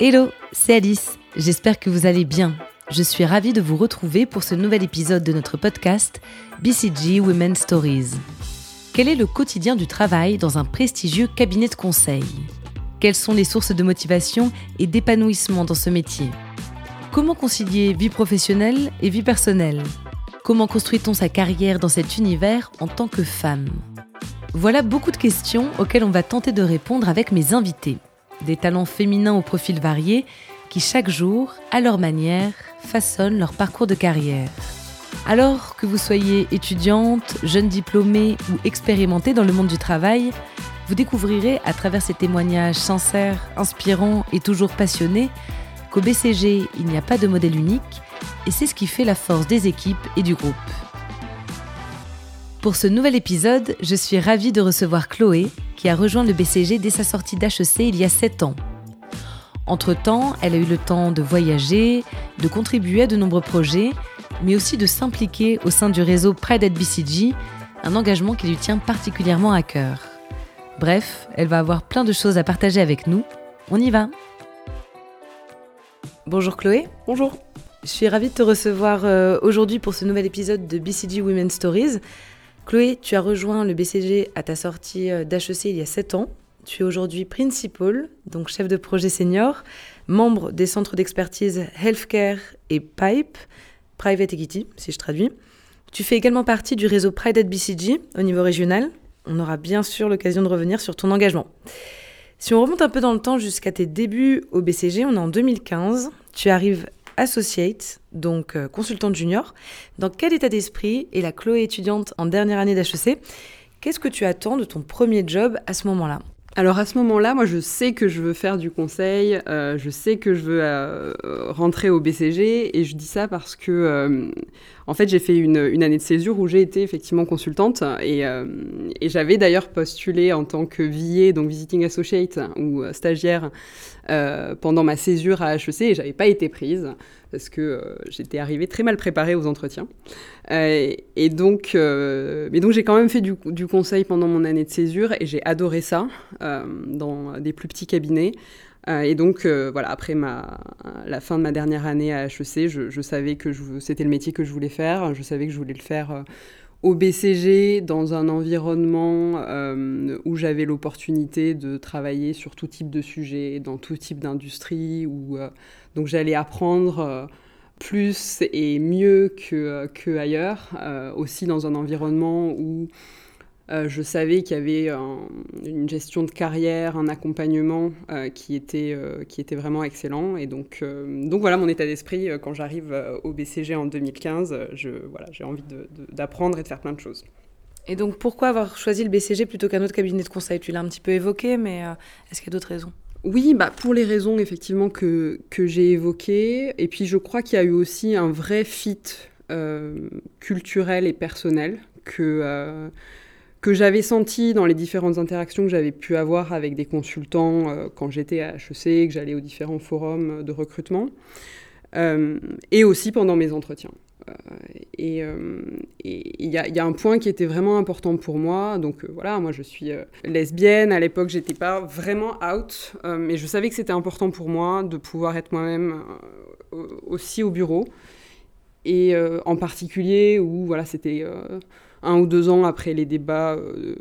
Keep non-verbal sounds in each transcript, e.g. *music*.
Hello, c'est Alice. J'espère que vous allez bien. Je suis ravie de vous retrouver pour ce nouvel épisode de notre podcast BCG Women Stories. Quel est le quotidien du travail dans un prestigieux cabinet de conseil? Quelles sont les sources de motivation et d'épanouissement dans ce métier? Comment concilier vie professionnelle et vie personnelle? Comment construit-on sa carrière dans cet univers en tant que femme? Voilà beaucoup de questions auxquelles on va tenter de répondre avec mes invités des talents féminins au profil varié qui chaque jour, à leur manière, façonnent leur parcours de carrière. Alors que vous soyez étudiante, jeune diplômée ou expérimentée dans le monde du travail, vous découvrirez à travers ces témoignages sincères, inspirants et toujours passionnés qu'au BCG, il n'y a pas de modèle unique et c'est ce qui fait la force des équipes et du groupe. Pour ce nouvel épisode, je suis ravie de recevoir Chloé, qui a rejoint le BCG dès sa sortie d'HEC il y a 7 ans. Entre-temps, elle a eu le temps de voyager, de contribuer à de nombreux projets, mais aussi de s'impliquer au sein du réseau Pride at BCG, un engagement qui lui tient particulièrement à cœur. Bref, elle va avoir plein de choses à partager avec nous. On y va Bonjour Chloé. Bonjour. Je suis ravie de te recevoir euh, aujourd'hui pour ce nouvel épisode de BCG Women Stories. Chloé, tu as rejoint le BCG à ta sortie euh, d'HEC il y a 7 ans. Tu es aujourd'hui principal, donc chef de projet senior, membre des centres d'expertise Healthcare et PIPE, Private Equity, si je traduis. Tu fais également partie du réseau Pride BCG au niveau régional. On aura bien sûr l'occasion de revenir sur ton engagement. Si on remonte un peu dans le temps jusqu'à tes débuts au BCG, on est en 2015. Tu arrives associate, donc euh, consultante junior. Dans quel état d'esprit est la Chloé étudiante en dernière année d'HEC Qu'est-ce que tu attends de ton premier job à ce moment-là? Alors à ce moment-là, moi je sais que je veux faire du conseil, euh, je sais que je veux euh, rentrer au BCG et je dis ça parce que en fait j'ai fait une, année de césure où j'ai été effectivement consultante et, et j'avais d'ailleurs postulé en tant que VIE, donc Visiting Associate ou stagiaire euh, pendant ma césure à HEC et j'avais pas été prise parce que euh, j'étais arrivée très mal préparée aux entretiens. Euh, et donc, mais donc j'ai quand même fait du, du, conseil pendant mon année de césure et j'ai adoré ça dans des plus petits cabinets. Et donc, voilà, après ma, la fin de ma dernière année à HEC, je, savais que c'était le métier que je voulais faire. Je savais que je voulais le faire au BCG dans un environnement euh, où j'avais l'opportunité de travailler sur tout type de sujet, dans tout type d'industrie, où euh, donc j'allais apprendre euh, plus et mieux que, que ailleurs, aussi dans un environnement où euh, je savais qu'il y avait une gestion de carrière, un accompagnement euh, qui, était, euh, qui était vraiment excellent. Et donc, donc voilà mon état d'esprit quand j'arrive au BCG en 2015. Je, voilà, j'ai envie d'apprendre et de faire plein de choses. Et donc pourquoi avoir choisi le BCG plutôt qu'un autre cabinet de conseil? Tu l'as un petit peu évoqué, mais est-ce qu'il y a d'autres raisons? Oui, bah pour les raisons effectivement que, que j'ai évoquées. Et puis je crois qu'il y a eu aussi un vrai fit culturel et personnel que que j'avais senti dans les différentes interactions que j'avais pu avoir avec des consultants euh, quand j'étais à HEC, que j'allais aux différents forums de recrutement, euh, et aussi pendant mes entretiens. Euh, et il y, y, a un point qui était vraiment important pour moi. Donc voilà, moi je suis lesbienne. À l'époque, j'étais pas vraiment out, mais je savais que c'était important pour moi de pouvoir être moi-même aussi au bureau. Et en particulier où voilà, c'était un ou deux ans après les débats euh,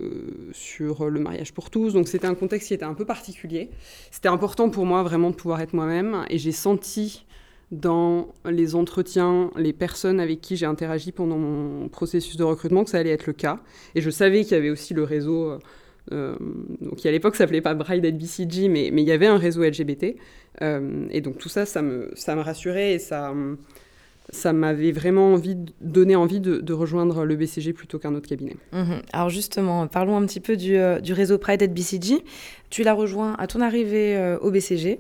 sur le mariage pour tous. Donc c'était un contexte qui était un peu particulier. C'était important pour moi vraiment de pouvoir être moi-même et j'ai senti dans les entretiens, les personnes avec qui j'ai interagi pendant mon processus de recrutement que ça allait être le cas. Et je savais qu'il y avait aussi le réseau, euh, euh, donc qui à l'époque s'appelait pas Bride at BCG, mais, il y avait un réseau LGBT. et donc tout ça, ça me, ça me rassurait et ça ça m'avait vraiment envie donné envie de, rejoindre le BCG plutôt qu'un autre cabinet. Mhm. Alors justement, parlons un petit peu du, euh, réseau Pride at BCG. Tu l'as rejoint à ton arrivée euh, au BCG.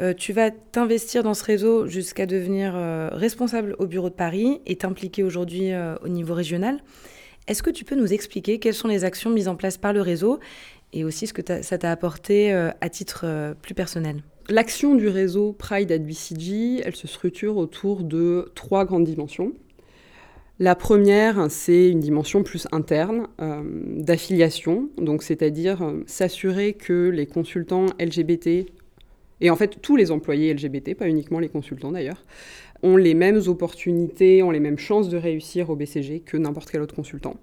Euh, tu vas t'investir dans ce réseau jusqu'à devenir responsable au bureau de Paris et t'impliquer aujourd'hui au niveau régional. Est-ce que tu peux nous expliquer quelles sont les actions mises en place par le réseau et aussi ce que ça t'a apporté à titre plus personnel? L'action du réseau Pride at BCG, elle se structure autour de trois grandes dimensions. La première, c'est une dimension plus interne euh, d'affiliation, donc c'est-à-dire euh, s'assurer que les consultants LGBT et en fait tous les employés LGBT, pas uniquement les consultants d'ailleurs, ont les mêmes opportunités, ont les mêmes chances de réussir au BCG que n'importe quel autre consultant,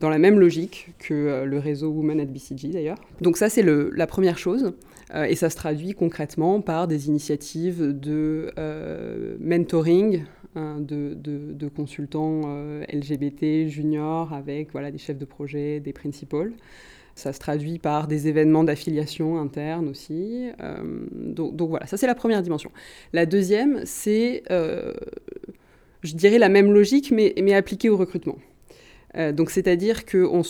dans la même logique que euh, le réseau Women at BCG d'ailleurs. Donc ça c'est la première chose, et ça se traduit concrètement par des initiatives de euh, mentoring hein, de, consultants LGBT juniors avec voilà, des chefs de projet, des principals. Ça se traduit par des événements d'affiliation interne aussi. Euh, donc, voilà, ça c'est la première dimension. La deuxième, c'est, euh, je dirais, la même logique, mais appliquée au recrutement. Euh, donc c'est-à-dire qu'on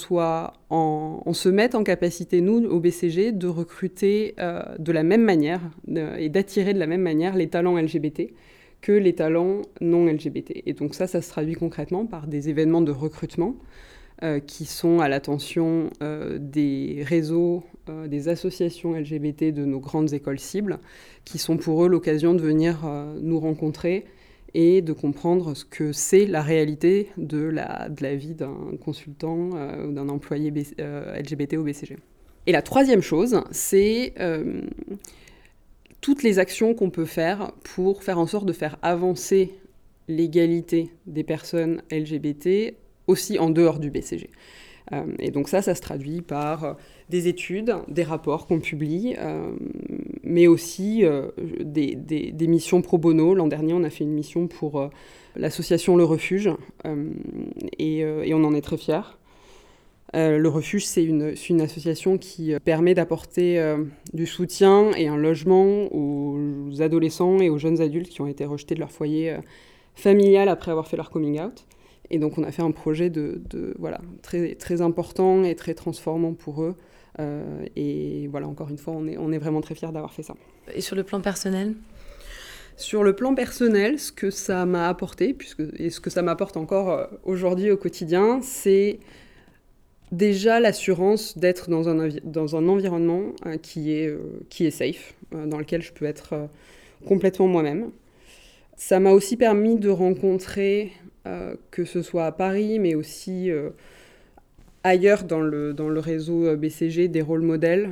on se mette en capacité, nous, au BCG, de recruter de la même manière et d'attirer de la même manière les talents LGBT que les talents non LGBT. Et donc ça, ça se traduit concrètement par des événements de recrutement euh, qui sont à l'attention euh, des réseaux, euh, des associations LGBT de nos grandes écoles cibles, qui sont pour eux l'occasion de venir nous rencontrer et de comprendre ce que c'est la réalité de la, de la vie d'un consultant ou d'un employé LGBT au BCG. Et la troisième chose, c'est toutes les actions qu'on peut faire pour faire en sorte de faire avancer l'égalité des personnes LGBT aussi en dehors du BCG. Euh, et donc ça, ça se traduit par euh, des études, des rapports qu'on publie, euh, mais aussi des, missions pro bono. L'an dernier, on a fait une mission pour l'association Le Refuge, et, on en est très fiers. le Refuge, c'est une, association qui permet d'apporter du soutien et un logement aux adolescents et aux jeunes adultes qui ont été rejetés de leur foyer familial après avoir fait leur coming out. Et donc on a fait un projet de, voilà, très, très important et très transformant pour eux. Euh, et voilà, encore une fois, on est, on est vraiment très fiers d'avoir fait ça. Et sur le plan personnel? Sur le plan personnel, ce que ça m'a apporté, puisque, et ce que ça m'apporte encore euh, aujourd'hui au quotidien, c'est déjà l'assurance d'être dans un, dans un environnement euh, qui, est, qui est safe, dans lequel je peux être complètement moi-même. Ça m'a aussi permis de rencontrer que ce soit à Paris, mais aussi euh, ailleurs dans le, dans le réseau euh, BCG, des rôles modèles,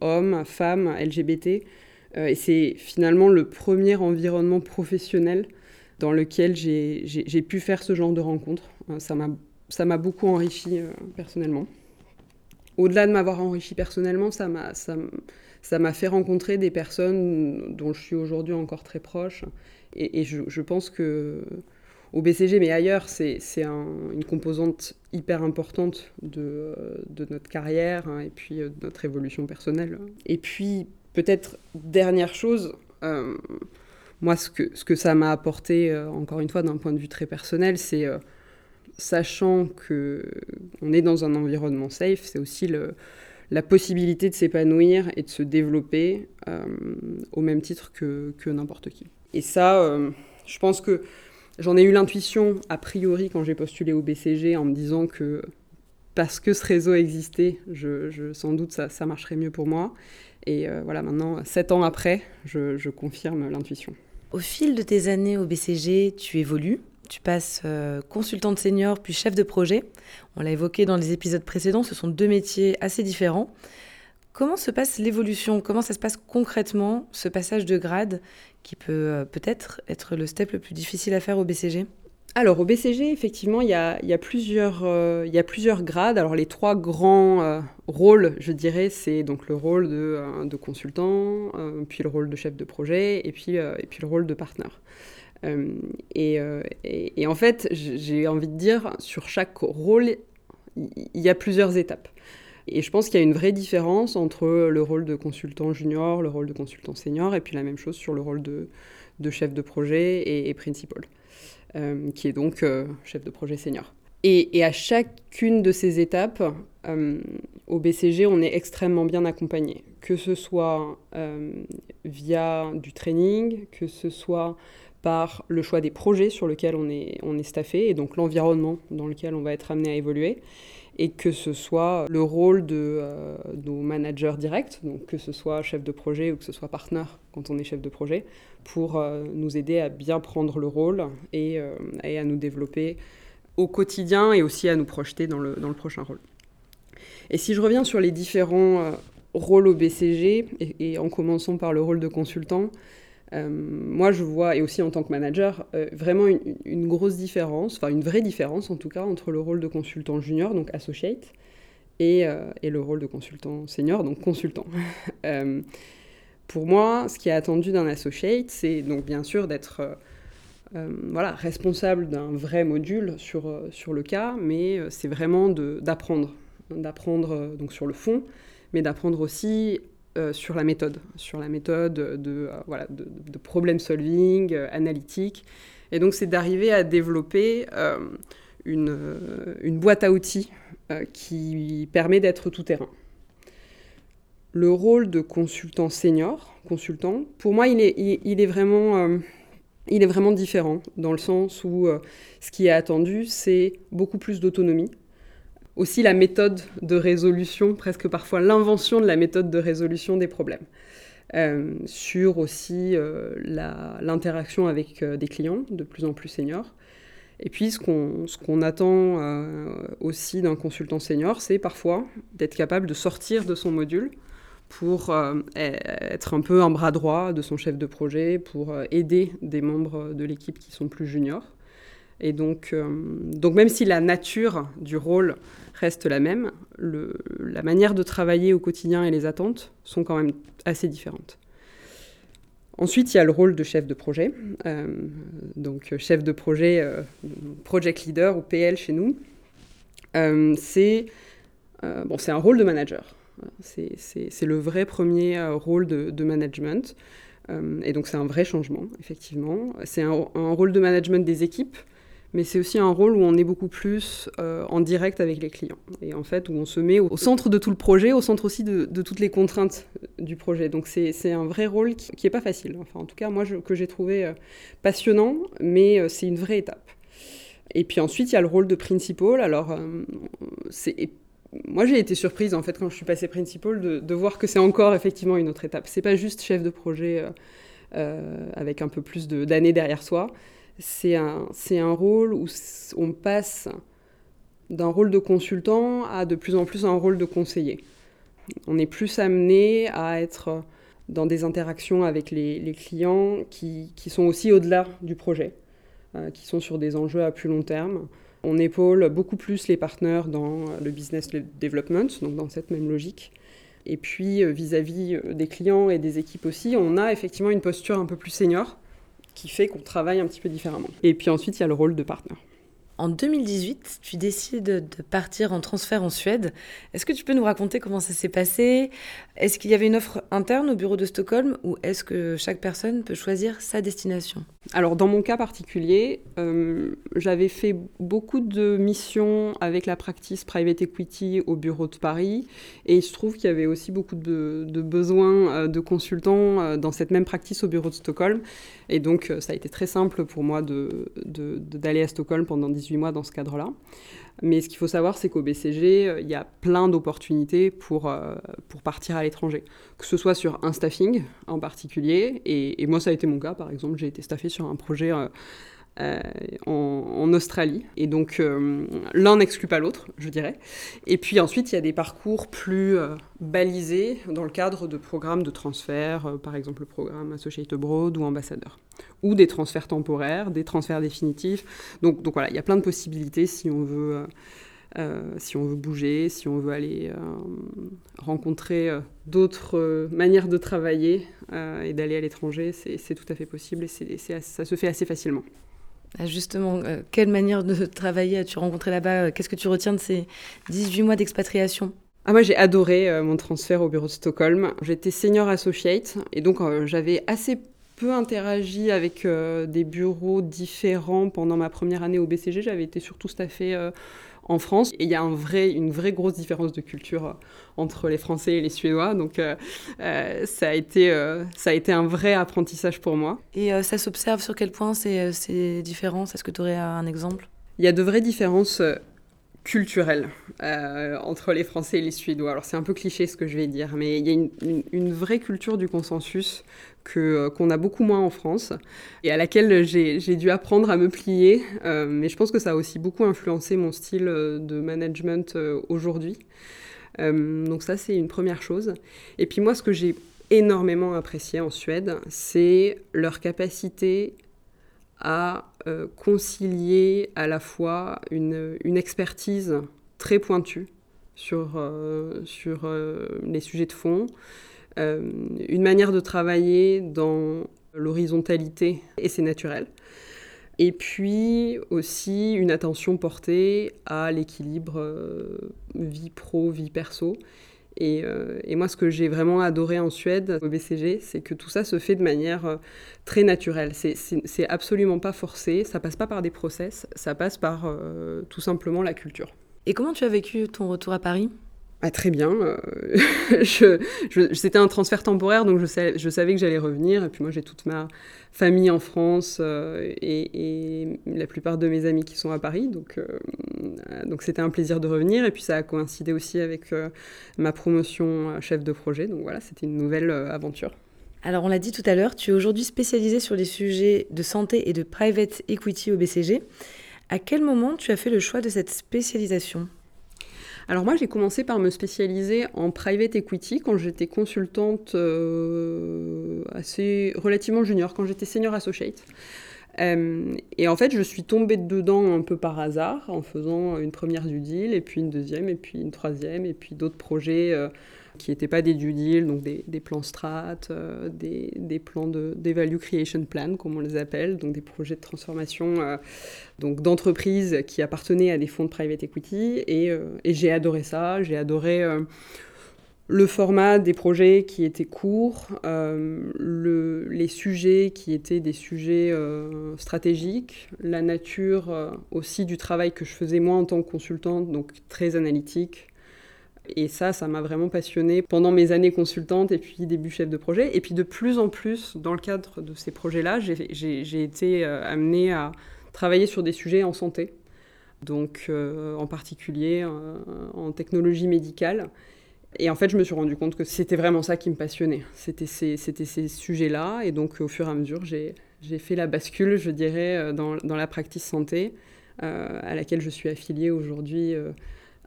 hommes, femmes, LGBT. et c'est finalement le premier environnement professionnel dans lequel j'ai pu faire ce genre de rencontres. ça m'a beaucoup enrichi personnellement. Au-delà de m'avoir enrichi personnellement, ça m'a fait rencontrer des personnes dont je suis aujourd'hui encore très proche. Et, je, pense que au BCG, mais ailleurs, c'est une composante hyper importante de, notre carrière hein, et puis euh, de notre évolution personnelle. Et puis, peut-être, dernière chose, euh, moi, ce que, ce que ça m'a apporté, euh, encore une fois, d'un point de vue très personnel, c'est sachant qu'on est dans un environnement safe, c'est aussi la possibilité de s'épanouir et de se développer au même titre que, que n'importe qui. Et ça, je pense que J'en ai eu l'intuition, a priori, quand j'ai postulé au BCG, en me disant que parce que ce réseau existait, je, sans doute ça, marcherait mieux pour moi. Et euh, voilà, maintenant, sept ans après, je, confirme l'intuition. Au fil de tes années au BCG, tu évolues. Tu passes euh, consultante senior puis chef de projet. On l'a évoqué dans les épisodes précédents, ce sont deux métiers assez différents. Comment se passe l'évolution? Comment ça se passe concrètement, ce passage de grade qui peut euh, peut-être être le step le plus difficile à faire au BCG alors au BCG, effectivement, il y a, plusieurs, euh, y a plusieurs grades. Alors les trois grands euh, rôles, je dirais, c'est donc le rôle de, consultant, puis le rôle de chef de projet, et puis, et puis le rôle de partenaire. Et, et, en fait, j'ai envie de dire, sur chaque rôle, il y a plusieurs étapes. Et je pense qu'il y a une vraie différence entre le rôle de consultant junior, le rôle de consultant senior, et puis la même chose sur le rôle de, chef de projet et, principal, euh, qui est donc euh, chef de projet senior. Et, à chacune de ces étapes, euh, au BCG, on est extrêmement bien accompagné, que ce soit via du training, que ce soit par le choix des projets sur lesquels on est, on est staffé, et donc l'environnement dans lequel on va être amené à évoluer, et que ce soit le rôle de euh, nos managers directs, donc que ce soit chef de projet ou que ce soit partenaire quand on est chef de projet, pour euh, nous aider à bien prendre le rôle et, euh, et, à nous développer au quotidien et aussi à nous projeter dans le, prochain rôle. Et si je reviens sur les différents rôle au BCG, et, en commençant par le rôle de consultant, euh, moi je vois, et aussi en tant que manager, euh, vraiment une, grosse différence, enfin une vraie différence en tout cas, entre le rôle de consultant junior, donc associate, et, et le rôle de consultant senior, donc consultant. *laughs* pour moi, ce qui est attendu d'un associate, c'est donc bien sûr d'être euh, voilà, responsable d'un vrai module sur, euh, sur le cas, mais euh, c'est vraiment d'apprendre, d'apprendre donc sur le fond, mais d'apprendre aussi sur la méthode, sur la méthode de, voilà, de, de, problem solving, analytique. Et donc c'est d'arriver à développer une, une, boîte à outils qui permet d'être tout terrain. Le rôle de consultant senior, consultant, pour moi il est, il est vraiment il est vraiment différent, dans le sens où euh, ce qui est attendu, c'est beaucoup plus d'autonomie. Aussi la méthode de résolution, presque parfois l'invention de la méthode de résolution des problèmes. Euh, sur aussi euh, l'interaction avec des clients de plus en plus seniors. Et puis ce qu'on attend aussi d'un consultant senior, c'est parfois d'être capable de sortir de son module pour euh, être un peu un bras droit de son chef de projet, pour euh, aider des membres de l'équipe qui sont plus juniors. Et donc, euh, donc même si la nature du rôle reste la même, la manière de travailler au quotidien et les attentes sont quand même assez différentes. Ensuite, il y a le rôle de chef de projet. donc, chef de projet, project leader ou PL chez nous. c'est bon, un rôle de manager. C'est le vrai premier euh, rôle de, management. Euh, et donc c'est un vrai changement, effectivement. C'est un, rôle de management des équipes, mais c'est aussi un rôle où on est beaucoup plus euh, en direct avec les clients. Et en fait, où on se met au, centre de tout le projet, au centre aussi de, toutes les contraintes du projet. Donc c'est un vrai rôle qui n'est pas facile. Enfin, en tout cas, moi, que j'ai trouvé passionnant, mais c'est une vraie étape. Et puis ensuite, il y a le rôle de principal. Alors, moi, j'ai été surprise en fait quand je suis passée principal de, voir que c'est encore effectivement une autre étape. C'est pas juste chef de projet euh, euh, avec un peu plus d'années derrière soi. C'est un, un rôle où on passe d'un rôle de consultant à de plus en plus un rôle de conseiller. On est plus amené à être dans des interactions avec les, clients qui, qui, sont aussi au-delà du projet, euh, qui sont sur des enjeux à plus long terme. On épaule beaucoup plus les partenaires dans le business development, donc dans cette même logique. Et puis euh, vis-à-vis euh, des clients et des équipes aussi, on a effectivement une posture un peu plus senior qui fait qu'on travaille un petit peu différemment. Et puis ensuite, il y a le rôle de partenaire. En 2018, tu décides de partir en transfert en Suède. Est-ce que tu peux nous raconter comment ça s'est passé? Est-ce qu'il y avait une offre interne au bureau de Stockholm ou est-ce que chaque personne peut choisir sa destination? Alors dans mon cas particulier, euh, j'avais fait beaucoup de missions avec la practice private equity au bureau de Paris et il se trouve qu'il y avait aussi beaucoup de, besoins euh, de consultants euh, dans cette même practice au bureau de Stockholm. Et donc ça a été très simple pour moi d'aller de, à Stockholm pendant 10 18 mois dans ce cadre-là. Mais ce qu'il faut savoir, c'est qu'au BCG, euh, il y a plein d'opportunités pour, euh, pour partir à l'étranger, que ce soit sur un staffing en particulier. Et, moi, ça a été mon cas, par exemple, j'ai été staffé sur un projet euh, euh, en, Australie. Et donc, euh, l'un n'exclut pas l'autre, je dirais. Et puis ensuite, il y a des parcours plus euh, balisés dans le cadre de programmes de transfert, par exemple le programme Associate Abroad ou Ambassadeur. Ou des transferts temporaires, des transferts définitifs. Donc voilà, il y a plein de possibilités si on veut... si on veut bouger, si on veut aller rencontrer d'autres manières de travailler et d'aller à l'étranger, c'est tout à fait possible et ça se fait assez facilement. Ah, justement, euh, quelle manière de *laughs* travailler as-tu rencontré là-bas Qu'est-ce que tu retiens de ces 18 mois d'expatriation? Ah, moi, j'ai adoré euh, mon transfert au bureau de Stockholm. J'étais senior associate et donc euh, j'avais assez peu interagi avec des bureaux différents pendant ma première année au BCG. J'avais été surtout staffée en France. Et il y a un vrai, une vraie grosse différence de culture euh, entre les Français et les Suédois. Donc euh, euh, ça, a été, ça a été un vrai apprentissage pour moi. Et ça s'observe sur quel point ces, ces différences Est-ce que tu aurais un exemple? Il y a de vraies différences culturelles entre les Français et les Suédois. Alors c'est un peu cliché ce que je vais dire, mais il y a une, vraie culture du consensus euh, qu'on a beaucoup moins en France et à laquelle j'ai dû apprendre à me plier. Euh, mais je pense que ça a aussi beaucoup influencé mon style euh, de management aujourd'hui. donc ça, c'est une première chose. Et puis moi, ce que j'ai énormément apprécié en Suède, c'est leur capacité à concilier à la fois une, expertise très pointue sur, sur les sujets de fond, une manière de travailler dans l'horizontalité, et c'est naturel. Et puis aussi une attention portée à l'équilibre euh, vie pro, vie perso. Euh, et, moi, ce que j'ai vraiment adoré en Suède, au BCG, c'est que tout ça se fait de manière euh, très naturelle. C'est absolument pas forcé, ça passe pas par des process, ça passe par tout simplement la culture. Et comment tu as vécu ton retour à Paris? Ah, très bien. Euh, *laughs* c'était un transfert temporaire, donc je, savais que j'allais revenir. Et puis moi, j'ai toute ma famille en France euh, et, la plupart de mes amis qui sont à Paris. Donc, euh, donc c'était un plaisir de revenir. Et puis ça a coïncidé aussi avec ma promotion chef de projet. Donc voilà, c'était une nouvelle aventure. Alors on l'a dit tout à l'heure, tu es aujourd'hui spécialisé sur les sujets de santé et de private equity au BCG. À quel moment tu as fait le choix de cette spécialisation? Alors moi, j'ai commencé par me spécialiser en private equity quand j'étais consultante euh, assez relativement junior, quand j'étais senior associate. Euh, et en fait, je suis tombée dedans un peu par hasard en faisant une première du deal, et puis une deuxième, et puis une troisième, et puis d'autres projets euh, qui n'étaient pas des due deal, donc des, plans strat, euh, des, des, plans de value creation plan, comme on les appelle, donc des projets de transformation euh, d'entreprises qui appartenaient à des fonds de private equity. Et, euh, j'ai adoré ça, j'ai adoré le format des projets qui étaient courts, le, les sujets qui étaient des sujets stratégiques, la nature aussi du travail que je faisais moi en tant que consultante, donc très analytique, et ça, ça m'a vraiment passionnée pendant mes années consultantes et puis début chef de projet. Et puis de plus en plus, dans le cadre de ces projets-là, j'ai été euh, amenée à travailler sur des sujets en santé. Donc euh, en particulier euh, en technologie médicale. Et en fait, je me suis rendu compte que c'était vraiment ça qui me passionnait. C'était ces, sujets-là. Et donc, au fur et à mesure, j'ai fait la bascule, je dirais, dans, dans la practice santé, à laquelle je suis affiliée aujourd'hui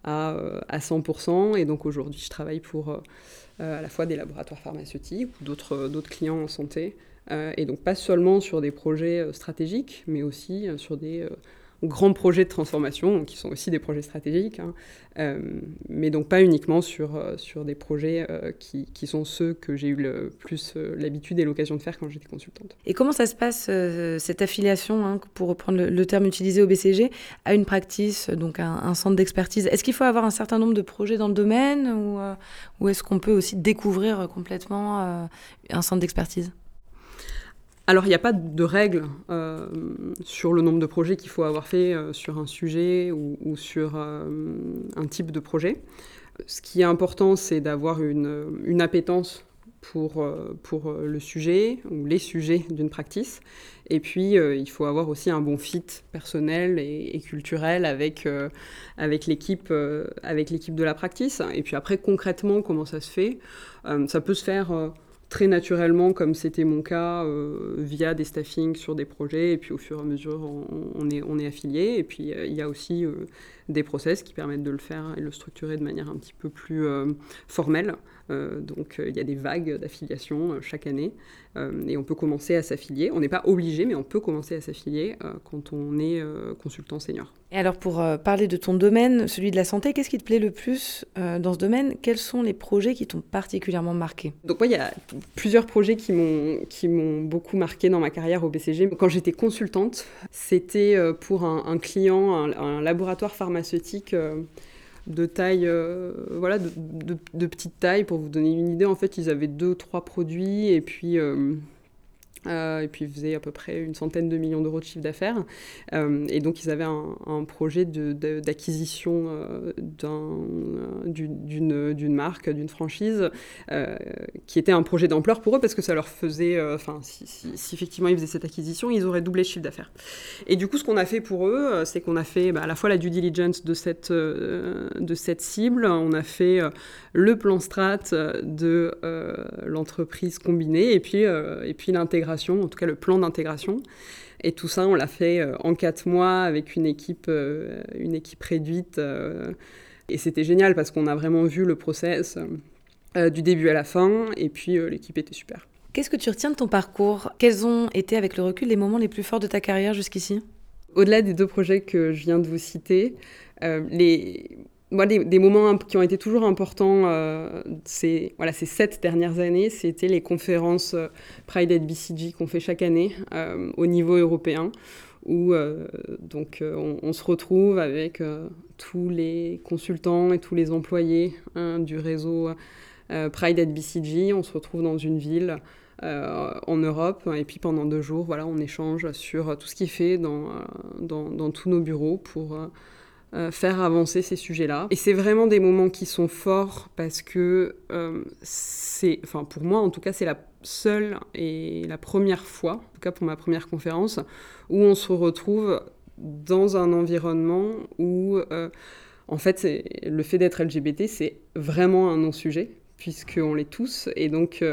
à, 100%. Euh, Et donc aujourd'hui, je travaille pour euh, euh, à la fois des laboratoires pharmaceutiques ou d'autres clients en santé. et donc pas seulement sur des projets stratégiques, mais aussi sur des grands projets de transformation, qui sont aussi des projets stratégiques, hein. euh, mais donc pas uniquement sur, euh, sur des projets euh, qui, qui, sont ceux que j'ai eu le plus l'habitude et l'occasion de faire quand j'étais consultante. Et comment ça se passe, cette affiliation, hein, pour reprendre le, terme utilisé au BCG, à une practice, donc un, un centre d'expertise? Est-ce qu'il faut avoir un certain nombre de projets dans le domaine, ou, ou est-ce qu'on peut aussi découvrir complètement un centre d'expertise? Alors, il n'y a pas de règle euh, sur le nombre de projets qu'il faut avoir fait euh, sur un sujet ou, sur euh, un type de projet. Ce qui est important, c'est d'avoir une, une, appétence pour, pour le sujet ou les sujets d'une practice. Et puis, il faut avoir aussi un bon fit personnel et, culturel avec, avec l'équipe de la practice. Et puis après, concrètement, comment ça se fait? Ça peut se faire très naturellement, comme c'était mon cas, euh, via des staffings sur des projets, et puis au fur et à mesure, on, est, affilié. Et puis, euh, il y a aussi euh, des process qui permettent de le faire et de le structurer de manière un petit peu plus formelle. Donc, il y a des vagues d'affiliation chaque année, et on peut commencer à s'affilier. On n'est pas obligé, mais on peut commencer à s'affilier quand on est consultant senior. Et alors, pour parler de ton domaine, celui de la santé, qu'est-ce qui te plaît le plus dans ce domaine? Quels sont les projets qui t'ont particulièrement marqué? Donc, moi, il y a plusieurs projets qui m'ont qui m'ont beaucoup marqué dans ma carrière au BCG. Quand j'étais consultante, c'était euh, pour un, client, un, laboratoire pharmaceutique euh, de taille, euh, voilà, de, de, petite taille. Pour vous donner une idée, en fait, ils avaient deux, trois produits et puis euh, et puis ils faisaient à peu près une centaine de millions d'euros de chiffre d'affaires. Euh, et donc ils avaient un, projet d'acquisition de, euh, d'une marque, d'une franchise, qui était un projet d'ampleur pour eux parce que ça leur faisait, enfin si, effectivement ils faisaient cette acquisition, ils auraient doublé le chiffre d'affaires. Et du coup ce qu'on a fait pour eux, c'est qu'on a fait bah, à la fois la due diligence de cette, de cette cible, on a fait le plan strat de l'entreprise combinée et puis, et puis l'intégration en tout cas le plan d'intégration. Et tout ça, on l'a fait euh, en quatre mois avec une équipe, euh, une équipe réduite. Euh, Et c'était génial parce qu'on a vraiment vu le process du début à la fin, et puis l'équipe était super. Qu'est-ce que tu retiens de ton parcours? Quels ont été, avec le recul, les moments les plus forts de ta carrière jusqu'ici? Au-delà des deux projets que je viens de vous citer, les moi, des, moments qui ont été toujours importants euh, ces, voilà, ces sept dernières années, c'était les conférences euh, Pride at BCG qu'on fait chaque année euh, au niveau européen, où euh, donc, on, se retrouve avec tous les consultants et tous les employés hein, du réseau Pride at BCG. On se retrouve dans une ville en Europe, et puis pendant deux jours, voilà, on échange sur tout ce qui est fait dans, dans, dans tous nos bureaux pour euh, faire avancer ces sujets-là. Et c'est vraiment des moments qui sont forts parce que euh, c'est, enfin pour moi en tout cas, c'est la seule et la première fois, en tout cas pour ma première conférence, où on se retrouve dans un environnement où euh, en fait le fait d'être LGBT c'est vraiment un non-sujet puisqu'on l'est tous et donc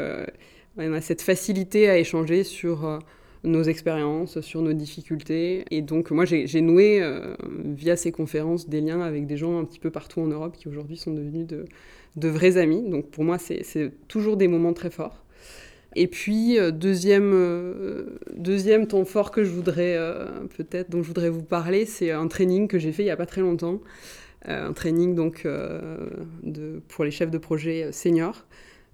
on a cette facilité à échanger sur nos expériences, sur nos difficultés. Et donc moi j'ai noué euh, via ces conférences des liens avec des gens un petit peu partout en Europe qui aujourd'hui sont devenus de, vrais amis. Donc pour moi c'est toujours des moments très forts. Et puis euh, deuxième, euh, deuxième temps fort que je voudrais peut-être dont je voudrais vous parler, c'est un training que j'ai fait il n'y a pas très longtemps. un training donc de, pour les chefs de projet seniors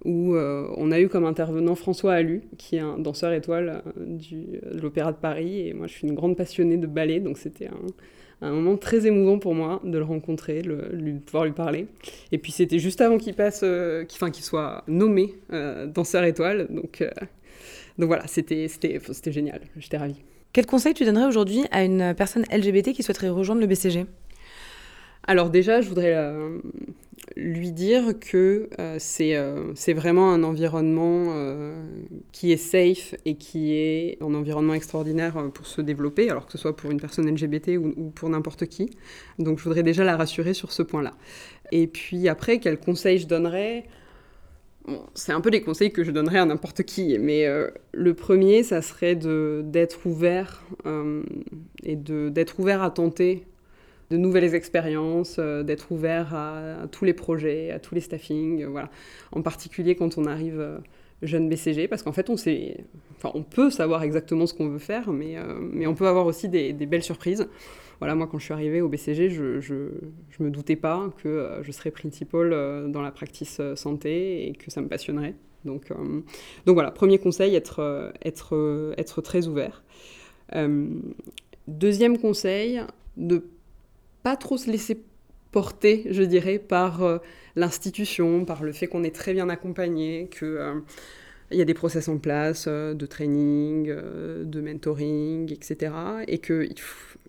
où euh, on a eu comme intervenant François Allu, qui est un danseur étoile euh, du, de l'Opéra de Paris. Et moi, je suis une grande passionnée de ballet, donc c'était un, un, moment très émouvant pour moi de le rencontrer, de lui, pouvoir lui parler. Et puis c'était juste avant qu'il passe, euh, qu'il soit nommé danseur étoile. Donc, donc voilà, c'était, génial. J'étais ravie. Quel conseil tu donnerais aujourd'hui à une personne LGBT qui souhaiterait rejoindre le BCG alors déjà, je voudrais lui dire que euh, euh, c'est vraiment un environnement euh, qui est safe et qui est un environnement extraordinaire pour se développer, alors que ce soit pour une personne LGBT ou, pour n'importe qui. Donc je voudrais déjà la rassurer sur ce point-là. Et puis après, quels conseils je donnerais? C'est un peu les conseils que je donnerais à n'importe qui, mais le premier, ça serait d'être ouvert et d'être ouvert à tenter de nouvelles expériences, euh, d'être ouvert à, tous les projets, à tous les staffings, euh, voilà. En particulier quand on arrive euh, jeune BCG, parce qu'en fait, on sait, enfin, on peut savoir exactement ce qu'on veut faire, mais, mais on peut avoir aussi des, belles surprises. Voilà, moi, quand je suis arrivée au BCG, je, je, me doutais pas que je serais principal dans la practice santé et que ça me passionnerait. Donc, donc voilà, premier conseil, être, être, être très ouvert. deuxième conseil, de pas trop se laisser porter, je dirais, par euh, l'institution, par le fait qu'on est très bien accompagné, qu'il euh, y a des process en place euh, de training, de mentoring, etc. Et qu'il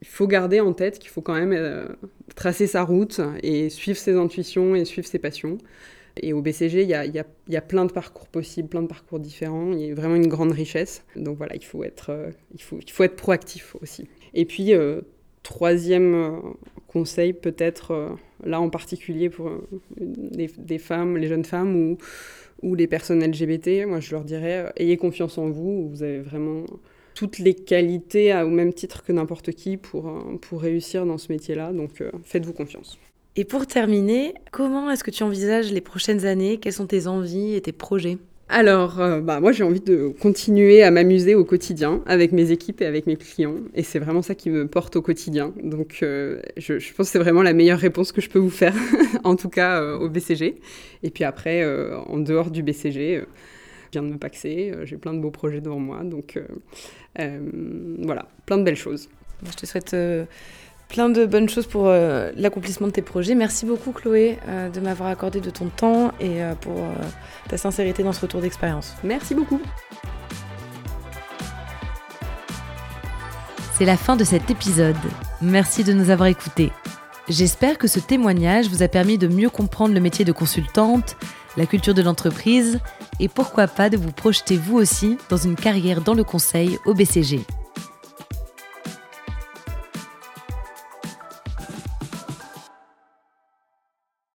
faut garder en tête qu'il faut quand même tracer sa route et suivre ses intuitions et suivre ses passions. Et au BCG, il y a, plein de parcours possibles, plein de parcours différents. Il y a vraiment une grande richesse. Donc voilà, il faut être, il faut être proactif aussi. Et puis, troisième conseil peut-être euh, là en particulier pour euh, des, femmes, les jeunes femmes ou, ou les personnes LGBT, moi je leur dirais euh, ayez confiance en vous, vous avez vraiment toutes les qualités au même titre que n'importe qui pour, pour réussir dans ce métier-là, donc faites-vous confiance. Et pour terminer, comment est-ce que tu envisages les prochaines années? Quelles sont tes envies et tes projets? Alors, euh, bah, moi j'ai envie de continuer à m'amuser au quotidien avec mes équipes et avec mes clients. Et c'est vraiment ça qui me porte au quotidien. Donc euh, je, pense que c'est vraiment la meilleure réponse que je peux vous faire, *laughs* en tout cas euh, au BCG. Et puis après, en dehors du BCG, je viens de me paxer, j'ai plein de beaux projets devant moi. Donc voilà, plein de belles choses. Je te souhaite plein de bonnes choses pour euh, l'accomplissement de tes projets. Merci beaucoup Chloé euh, de m'avoir accordé de ton temps et euh, pour ta sincérité dans ce retour d'expérience. Merci beaucoup. C'est la fin de cet épisode. Merci de nous avoir écoutés. J'espère que ce témoignage vous a permis de mieux comprendre le métier de consultante, la culture de l'entreprise et pourquoi pas de vous projeter vous aussi dans une carrière dans le conseil au BCG.